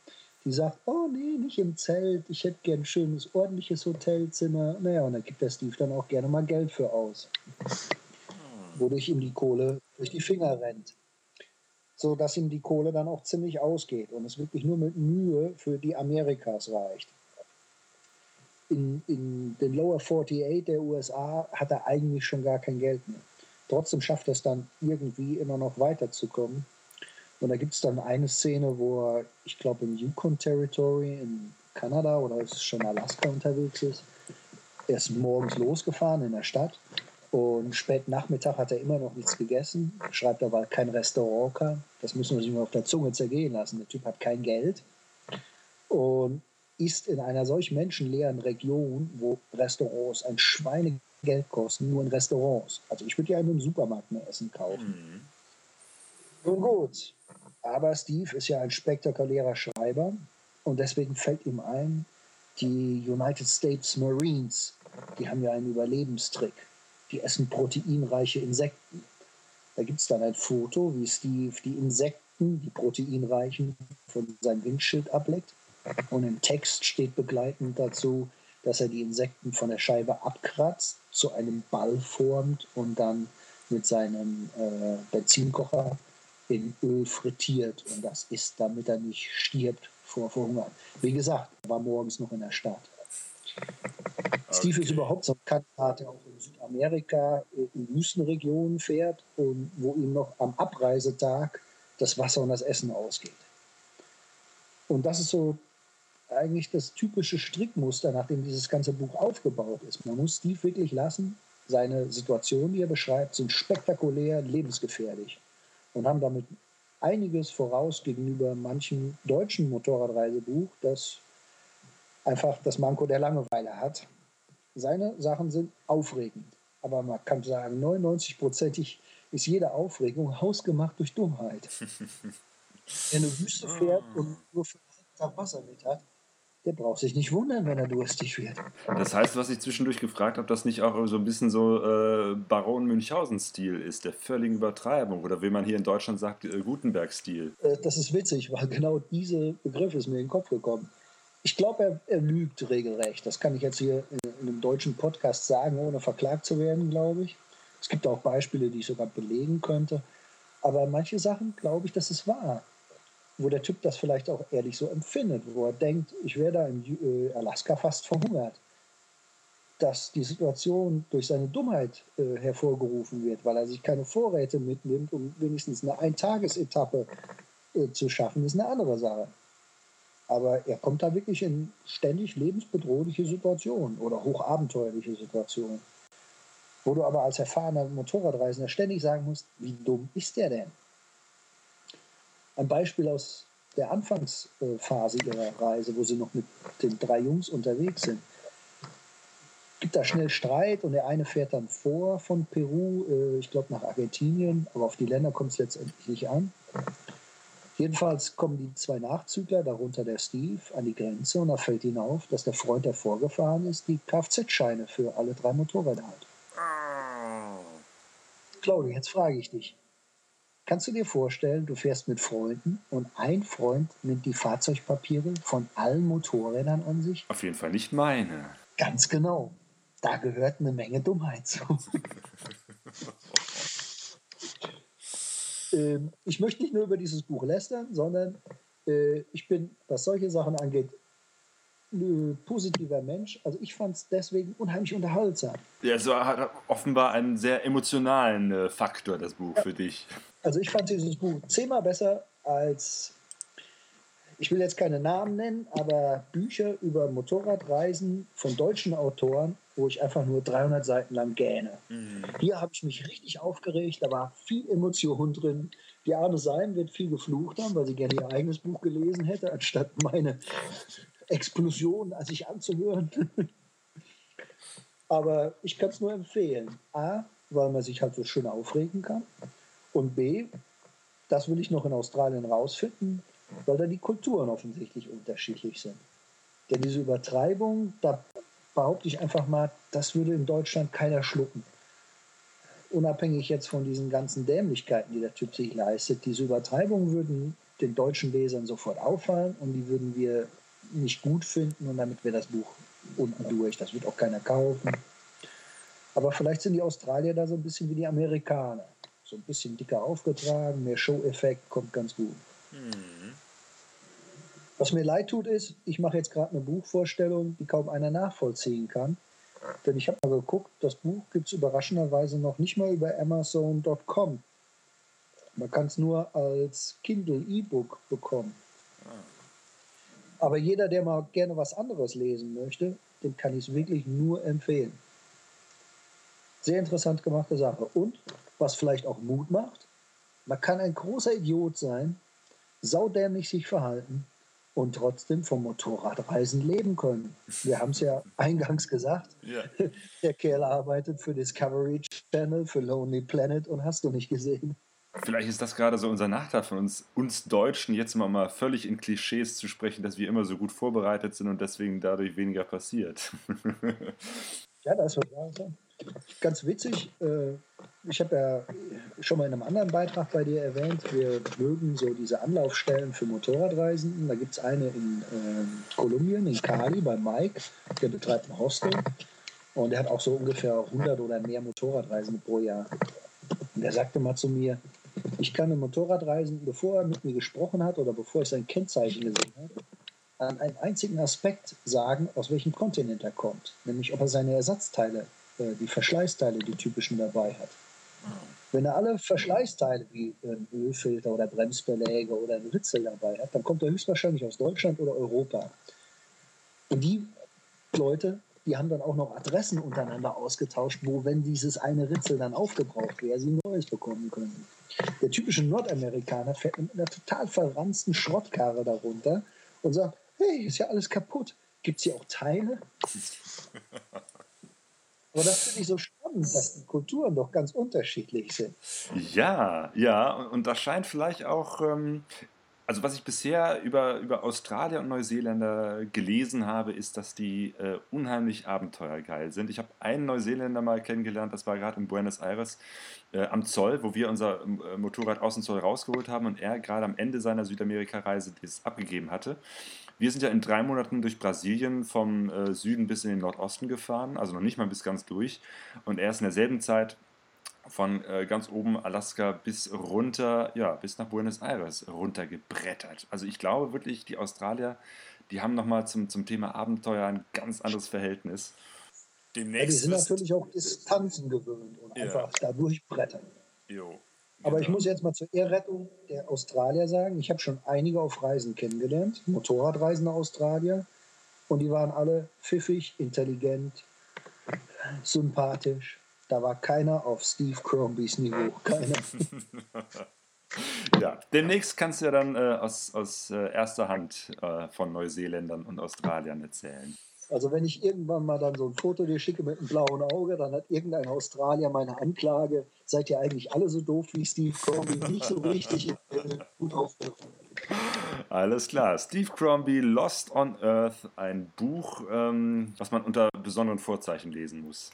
die sagt, oh nee, nicht im Zelt, ich hätte gern ein schönes, ordentliches Hotelzimmer. Naja, und da gibt der Steve dann auch gerne mal Geld für aus. Wodurch ihm die Kohle durch die Finger rennt. So dass ihm die Kohle dann auch ziemlich ausgeht und es wirklich nur mit Mühe für die Amerikas reicht. In, in den Lower 48 der USA hat er eigentlich schon gar kein Geld mehr. Trotzdem schafft er es dann irgendwie immer noch weiterzukommen und da gibt es dann eine Szene, wo er, ich glaube, im Yukon Territory in Kanada oder ist es schon Alaska unterwegs ist. Er ist morgens losgefahren in der Stadt und spät Nachmittag hat er immer noch nichts gegessen. Schreibt er, weil kein Restaurant kam. Das müssen wir sich mal auf der Zunge zergehen lassen. Der Typ hat kein Geld und ist in einer solch menschenleeren Region, wo Restaurants ein Schweinegeld kosten, nur in Restaurants. Also ich würde ja in einem Supermarkt mehr Essen kaufen. Mhm. Nun gut, aber Steve ist ja ein spektakulärer Schreiber und deswegen fällt ihm ein, die United States Marines, die haben ja einen Überlebenstrick. Die essen proteinreiche Insekten. Da gibt es dann ein Foto, wie Steve die Insekten, die proteinreichen, von seinem Windschild ableckt. Und im Text steht begleitend dazu, dass er die Insekten von der Scheibe abkratzt, zu einem Ball formt und dann mit seinem äh, Benzinkocher in Öl frittiert und das ist, damit er nicht stirbt vor Verhungern. Wie gesagt, er war morgens noch in der Stadt. Okay. Steve ist überhaupt so ein Kandidat, der auch in Südamerika in Wüstenregionen fährt und wo ihm noch am Abreisetag das Wasser und das Essen ausgeht. Und das ist so eigentlich das typische Strickmuster, nach dem dieses ganze Buch aufgebaut ist. Man muss Steve wirklich lassen. Seine Situationen, die er beschreibt, sind spektakulär, lebensgefährlich und haben damit einiges voraus gegenüber manchem deutschen Motorradreisebuch, das einfach das Manko der Langeweile hat. Seine Sachen sind aufregend, aber man kann sagen, 99-prozentig ist jede Aufregung hausgemacht durch Dummheit. *laughs* Wer eine Wüste fährt und nur für einen Tag Wasser mit hat, der braucht sich nicht wundern, wenn er durstig wird. Das heißt, was ich zwischendurch gefragt habe, dass nicht auch so ein bisschen so äh, Baron Münchhausen-Stil ist, der völligen Übertreibung oder wie man hier in Deutschland sagt, äh, Gutenberg-Stil. Äh, das ist witzig, weil genau dieser Begriff ist mir in den Kopf gekommen. Ich glaube, er, er, lügt regelrecht. Das kann ich jetzt hier in, in einem deutschen Podcast sagen, ohne verklagt zu werden, glaube ich. Es gibt auch Beispiele, die ich sogar belegen könnte. Aber manche Sachen glaube ich, dass es wahr wo der Typ das vielleicht auch ehrlich so empfindet, wo er denkt, ich wäre da in äh, Alaska fast verhungert. Dass die Situation durch seine Dummheit äh, hervorgerufen wird, weil er sich keine Vorräte mitnimmt, um wenigstens eine Eintagesetappe äh, zu schaffen, ist eine andere Sache. Aber er kommt da wirklich in ständig lebensbedrohliche Situationen oder hochabenteuerliche Situationen. Wo du aber als erfahrener Motorradreisender ständig sagen musst, wie dumm ist der denn? Ein Beispiel aus der Anfangsphase ihrer Reise, wo sie noch mit den drei Jungs unterwegs sind. Gibt da schnell Streit und der eine fährt dann vor von Peru, äh, ich glaube nach Argentinien, aber auf die Länder kommt es letztendlich nicht an. Jedenfalls kommen die zwei Nachzügler, darunter der Steve, an die Grenze und da fällt ihnen auf, dass der Freund, der vorgefahren ist, die Kfz-Scheine für alle drei Motorräder hat. Oh. Claudia, jetzt frage ich dich, Kannst du dir vorstellen, du fährst mit Freunden und ein Freund nimmt die Fahrzeugpapiere von allen Motorrädern an sich? Auf jeden Fall nicht meine. Ganz genau. Da gehört eine Menge Dummheit zu. *laughs* ähm, ich möchte nicht nur über dieses Buch lästern, sondern äh, ich bin, was solche Sachen angeht, ein positiver Mensch. Also ich fand es deswegen unheimlich unterhaltsam. Ja, also hat offenbar einen sehr emotionalen äh, Faktor, das Buch ja. für dich. Also ich fand dieses Buch zehnmal besser als, ich will jetzt keine Namen nennen, aber Bücher über Motorradreisen von deutschen Autoren, wo ich einfach nur 300 Seiten lang gähne. Mhm. Hier habe ich mich richtig aufgeregt, da war viel Emotion drin. Die Arne Seim wird viel geflucht haben, weil sie gerne ihr eigenes Buch gelesen hätte, anstatt meine Explosion an sich anzuhören. *laughs* Aber ich kann es nur empfehlen. A, weil man sich halt so schön aufregen kann. Und B, das will ich noch in Australien rausfinden, weil da die Kulturen offensichtlich unterschiedlich sind. Denn diese Übertreibung, da behaupte ich einfach mal, das würde in Deutschland keiner schlucken. Unabhängig jetzt von diesen ganzen Dämlichkeiten, die der Typ sich leistet, diese Übertreibungen würden den deutschen Lesern sofort auffallen und die würden wir nicht gut finden und damit wäre das Buch unten durch. Das wird auch keiner kaufen. Aber vielleicht sind die Australier da so ein bisschen wie die Amerikaner. So ein bisschen dicker aufgetragen, mehr Show-Effekt, kommt ganz gut. Mhm. Was mir leid tut, ist, ich mache jetzt gerade eine Buchvorstellung, die kaum einer nachvollziehen kann. Denn ich habe mal geguckt, das Buch gibt es überraschenderweise noch nicht mal über Amazon.com. Man kann es nur als Kindle E-Book bekommen. Aber jeder, der mal gerne was anderes lesen möchte, dem kann ich es wirklich nur empfehlen. Sehr interessant gemachte Sache. Und was vielleicht auch Mut macht, man kann ein großer Idiot sein, saudämlich sich verhalten und trotzdem vom Motorradreisen leben können. Wir haben es ja *laughs* eingangs gesagt. Ja. *laughs* Der Kerl arbeitet für Discovery Channel, für Lonely Planet und hast du nicht gesehen. Vielleicht ist das gerade so unser Nachteil von uns, uns Deutschen, jetzt mal, mal völlig in Klischees zu sprechen, dass wir immer so gut vorbereitet sind und deswegen dadurch weniger passiert. *laughs* ja, das wird so. Ganz witzig, äh, ich habe ja schon mal in einem anderen Beitrag bei dir erwähnt, wir mögen so diese Anlaufstellen für Motorradreisenden. Da gibt es eine in äh, Kolumbien, in Cali, bei Mike, der betreibt ein Hostel. Und der hat auch so ungefähr 100 oder mehr Motorradreisende pro Jahr. Und der sagte mal zu mir, ich kann einem Motorradreisenden, bevor er mit mir gesprochen hat oder bevor ich sein Kennzeichen gesehen habe, an einen einzigen Aspekt sagen, aus welchem Kontinent er kommt. Nämlich, ob er seine Ersatzteile, äh, die Verschleißteile, die typischen dabei hat. Wenn er alle Verschleißteile wie ein Ölfilter oder Bremsbeläge oder ein Ritzel dabei hat, dann kommt er höchstwahrscheinlich aus Deutschland oder Europa. Und die Leute die haben dann auch noch Adressen untereinander ausgetauscht, wo, wenn dieses eine Ritzel dann aufgebraucht wäre, sie ein neues bekommen können. Der typische Nordamerikaner fährt mit einer total verranzten Schrottkarre darunter und sagt, hey, ist ja alles kaputt. Gibt es hier auch Teile? *laughs* Aber das finde ich so spannend, dass die Kulturen doch ganz unterschiedlich sind. Ja, ja, und das scheint vielleicht auch ähm, also was ich bisher über, über Australier und Neuseeländer gelesen habe, ist, dass die äh, unheimlich abenteuergeil sind. Ich habe einen Neuseeländer mal kennengelernt, das war gerade in Buenos Aires äh, am Zoll, wo wir unser äh, Motorrad aus dem Zoll rausgeholt haben und er gerade am Ende seiner Südamerika-Reise das abgegeben hatte. Wir sind ja in drei Monaten durch Brasilien vom äh, Süden bis in den Nordosten gefahren, also noch nicht mal bis ganz durch. Und er ist in derselben Zeit von äh, ganz oben Alaska bis runter, ja, bis nach Buenos Aires runtergebrettert. Also ich glaube wirklich, die Australier, die haben nochmal zum, zum Thema Abenteuer ein ganz anderes Verhältnis. Demnächst ja, die sind natürlich auch Distanzen gewöhnt und ja. einfach da durchbrettern. Jo. Aber ich muss jetzt mal zur Ehrrettung der Australier sagen, ich habe schon einige auf Reisen kennengelernt, Motorradreisende Australier, und die waren alle pfiffig, intelligent, sympathisch, da war keiner auf Steve Crombys Niveau. Keiner. *laughs* ja, demnächst kannst du ja dann äh, aus, aus äh, erster Hand äh, von Neuseeländern und Australiern erzählen. Also wenn ich irgendwann mal dann so ein Foto dir schicke mit einem blauen Auge, dann hat irgendein Australier meine Anklage, seid ihr eigentlich alle so doof wie Steve Crombie, nicht so richtig gut aufgehört. Alles klar. Steve Crombie, Lost on Earth, ein Buch, ähm, was man unter besonderen Vorzeichen lesen muss.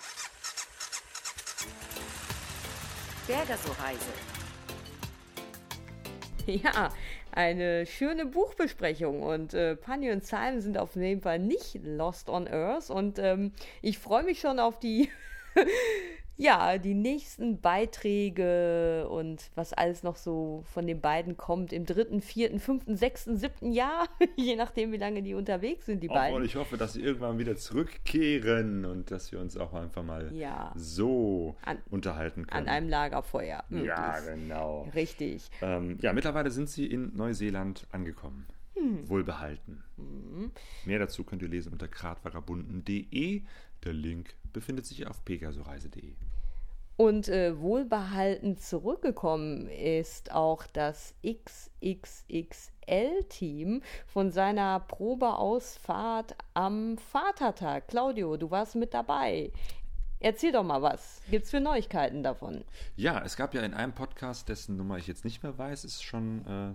Bergerso-Reise. Ja, eine schöne Buchbesprechung. Und äh, Panny und Simon sind auf jeden Fall nicht lost on Earth. Und ähm, ich freue mich schon auf die *laughs* ja, die nächsten Beiträge und was alles noch so von den beiden kommt im dritten, vierten, fünften, sechsten, siebten Jahr, *laughs* je nachdem, wie lange die unterwegs sind, die auch beiden. Und ich hoffe, dass sie irgendwann wieder zurückkehren und dass wir uns auch einfach mal ja. so an, unterhalten können. An einem Lagerfeuer. Möglichst. Ja, genau. Richtig. Ähm, ja, mittlerweile sind sie in Neuseeland angekommen. Hm. Wohlbehalten. Hm. Mehr dazu könnt ihr lesen unter gradvagabunden.de. Der Link befindet sich auf pegasoreise.de. Und äh, wohlbehalten zurückgekommen ist auch das XXXL-Team von seiner Probeausfahrt am Vatertag. Claudio, du warst mit dabei. Erzähl doch mal was. Gibt es für Neuigkeiten davon? Ja, es gab ja in einem Podcast, dessen Nummer ich jetzt nicht mehr weiß, ist schon äh,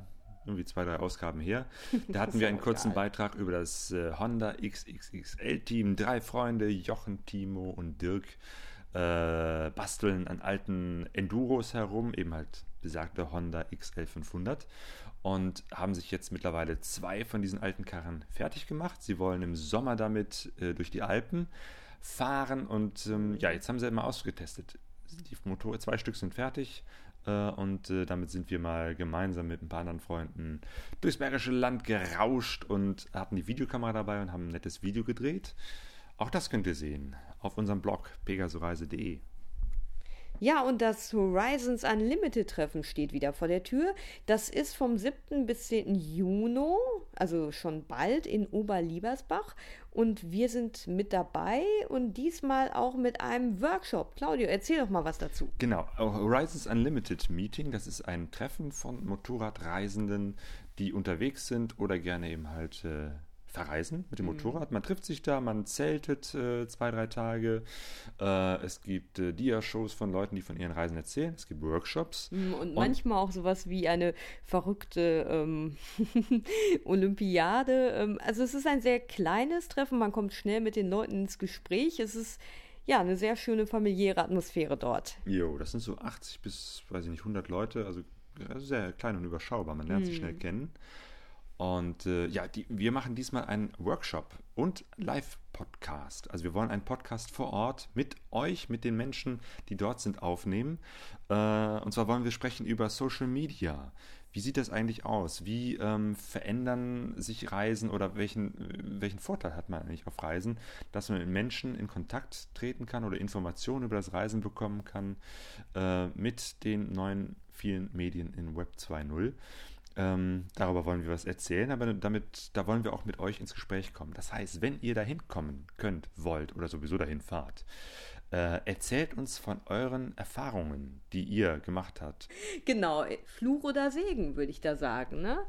irgendwie zwei, drei Ausgaben her. *laughs* Da hatten wir einen kurzen geil. Beitrag über das äh, Honda XXXL-Team. Drei Freunde, Jochen, Timo und Dirk, äh, basteln an alten Enduros herum, eben halt besagte Honda XL500 und haben sich jetzt mittlerweile zwei von diesen alten Karren fertig gemacht. Sie wollen im Sommer damit äh, durch die Alpen fahren und ähm, ja, jetzt haben sie immer ausgetestet. Die Motoren, zwei Stück sind fertig und äh, damit sind wir mal gemeinsam mit ein paar anderen Freunden durchs Bergische Land gerauscht und hatten die Videokamera dabei und haben ein nettes Video gedreht. Auch das könnt ihr sehen auf unserem Blog pegasoreise.de. Ja, und das Horizons Unlimited Treffen steht wieder vor der Tür. Das ist vom 7. bis 10. Juni, also schon bald in Oberliebersbach. Und wir sind mit dabei und diesmal auch mit einem Workshop. Claudio, erzähl doch mal was dazu. Genau, Horizons Unlimited Meeting, das ist ein Treffen von Motorradreisenden, die unterwegs sind oder gerne eben halt äh, verreisen mit dem mhm. Motorrad. Man trifft sich da, man zeltet äh, zwei, drei Tage. Äh, es gibt äh, Dia-Shows von Leuten, die von ihren Reisen erzählen. Es gibt Workshops. Mhm, und, und manchmal auch sowas wie eine verrückte ähm, *laughs* Olympiade. Ähm, also es ist ein sehr kleines Treffen. Man kommt schnell mit den Leuten ins Gespräch. Es ist ja eine sehr schöne familiäre Atmosphäre dort. Jo, das sind so 80 bis, weiß ich nicht, 100 Leute. Also sehr klein und überschaubar. Man lernt mhm. sich schnell kennen. Und äh, ja, die, wir machen diesmal einen Workshop und Live-Podcast. Also wir wollen einen Podcast vor Ort mit euch, mit den Menschen, die dort sind, aufnehmen. Äh, und zwar wollen wir sprechen über Social Media. Wie sieht das eigentlich aus? Wie ähm, verändern sich Reisen oder welchen, welchen Vorteil hat man eigentlich auf Reisen, dass man mit Menschen in Kontakt treten kann oder Informationen über das Reisen bekommen kann äh, mit den neuen vielen Medien in Web 2.0? Ähm, darüber wollen wir was erzählen, aber damit, da wollen wir auch mit euch ins Gespräch kommen. Das heißt, wenn ihr dahin kommen könnt, wollt oder sowieso dahin fahrt, äh, erzählt uns von euren Erfahrungen, die ihr gemacht habt. Genau, Fluch oder Segen, würde ich da sagen, ne?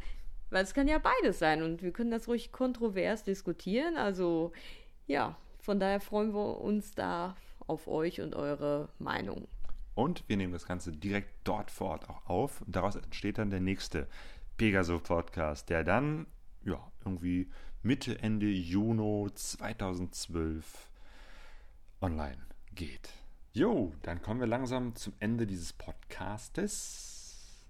Weil es kann ja beides sein und wir können das ruhig kontrovers diskutieren. Also ja, von daher freuen wir uns da auf euch und eure Meinung. Und wir nehmen das Ganze direkt dort vor Ort auch auf. Und daraus entsteht dann der nächste Pegaso Podcast, der dann ja irgendwie Mitte, Ende Juni 2012 online geht. Jo, dann kommen wir langsam zum Ende dieses Podcastes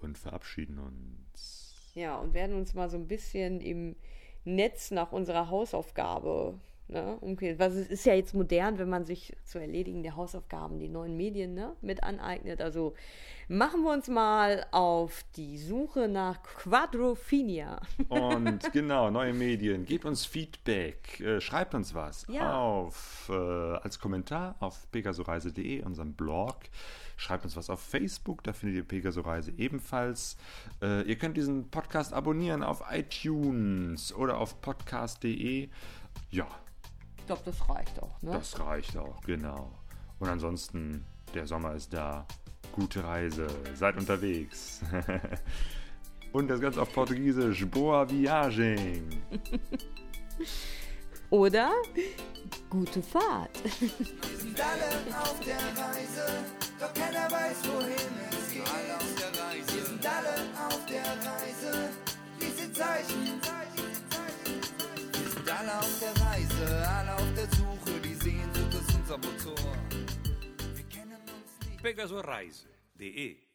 und verabschieden uns. Ja, und werden uns mal so ein bisschen im Netz nach unserer Hausaufgabe Ne? Okay. Was es ist ja jetzt modern, wenn man sich zu erledigen der Hausaufgaben die neuen Medien ne, mit aneignet. Also machen wir uns mal auf die Suche nach Quadrophenia. *laughs* Und genau, neue Medien. Gebt uns Feedback, äh, schreibt uns was ja. auf äh, als Kommentar auf pegasoreise.de, unserem Blog. Schreibt uns was auf Facebook, da findet ihr Pegasoreise ebenfalls. Äh, ihr könnt diesen Podcast abonnieren auf iTunes oder auf podcast.de. Ja, ich glaube, das reicht auch. Ne? Das reicht auch, genau. Und ansonsten, der Sommer ist da. Gute Reise, seid unterwegs. *laughs* Und das Ganze auf Portugiesisch, Boa Viagem. *laughs* Oder gute Fahrt. Wir *laughs* sind alle auf der Reise, doch keiner weiß, wohin es geht. Alle auf der Reise. Wir sind alle auf der Reise, diese Zeichen. Wir sind alle auf der Reise, Sehnsucht ist unser